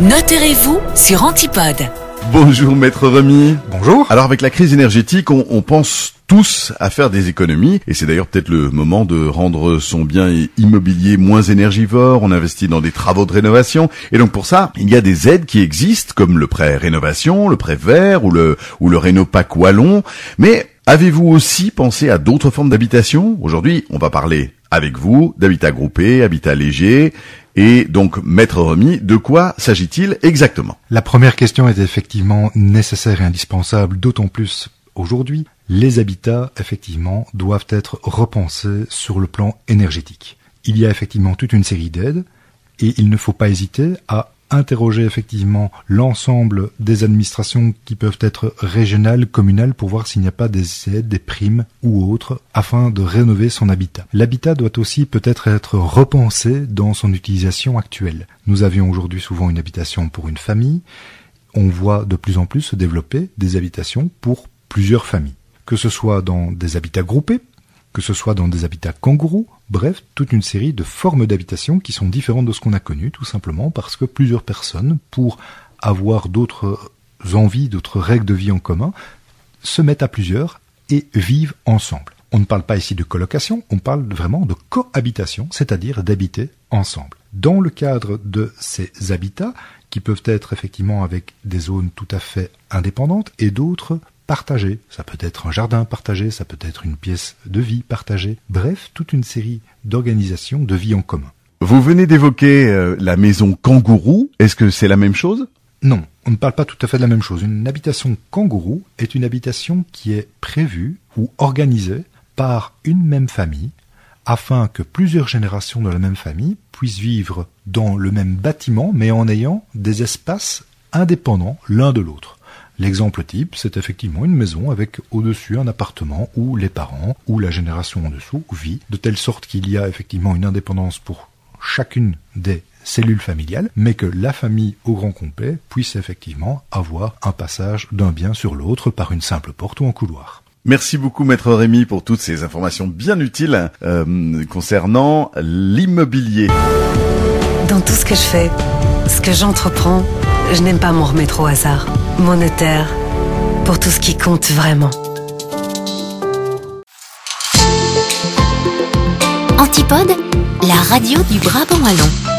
Notez-vous sur Antipode. Bonjour Maître Remy. Bonjour. Alors avec la crise énergétique, on, on pense tous à faire des économies et c'est d'ailleurs peut-être le moment de rendre son bien immobilier moins énergivore, on investit dans des travaux de rénovation et donc pour ça, il y a des aides qui existent comme le prêt rénovation, le prêt vert ou le ou le Rénopac Wallon, mais avez-vous aussi pensé à d'autres formes d'habitation? Aujourd'hui, on va parler avec vous d'habitat groupé, habitat léger et donc, Maître Remy, de quoi s'agit-il exactement? La première question est effectivement nécessaire et indispensable, d'autant plus aujourd'hui. Les habitats, effectivement, doivent être repensés sur le plan énergétique. Il y a effectivement toute une série d'aides et il ne faut pas hésiter à interroger effectivement l'ensemble des administrations qui peuvent être régionales, communales, pour voir s'il n'y a pas des aides, des primes ou autres, afin de rénover son habitat. L'habitat doit aussi peut-être être repensé dans son utilisation actuelle. Nous avions aujourd'hui souvent une habitation pour une famille. On voit de plus en plus se développer des habitations pour plusieurs familles. Que ce soit dans des habitats groupés, que ce soit dans des habitats kangourous, bref, toute une série de formes d'habitation qui sont différentes de ce qu'on a connu, tout simplement parce que plusieurs personnes, pour avoir d'autres envies, d'autres règles de vie en commun, se mettent à plusieurs et vivent ensemble. On ne parle pas ici de colocation, on parle vraiment de cohabitation, c'est-à-dire d'habiter ensemble. Dans le cadre de ces habitats, qui peuvent être effectivement avec des zones tout à fait indépendantes et d'autres partagé. Ça peut être un jardin partagé, ça peut être une pièce de vie partagée. Bref, toute une série d'organisations de vie en commun. Vous venez d'évoquer euh, la maison kangourou. Est-ce que c'est la même chose? Non, on ne parle pas tout à fait de la même chose. Une habitation kangourou est une habitation qui est prévue ou organisée par une même famille afin que plusieurs générations de la même famille puissent vivre dans le même bâtiment mais en ayant des espaces indépendants l'un de l'autre. L'exemple type, c'est effectivement une maison avec au-dessus un appartement où les parents ou la génération en dessous vit, de telle sorte qu'il y a effectivement une indépendance pour chacune des cellules familiales, mais que la famille au grand complet puisse effectivement avoir un passage d'un bien sur l'autre par une simple porte ou un couloir. Merci beaucoup Maître Rémy pour toutes ces informations bien utiles euh, concernant l'immobilier. Dans tout ce que je fais, ce que j'entreprends, je n'aime pas m'en remettre au hasard. Mon notaire, pour tout ce qui compte vraiment. Antipode, la radio du Brabant Wallon.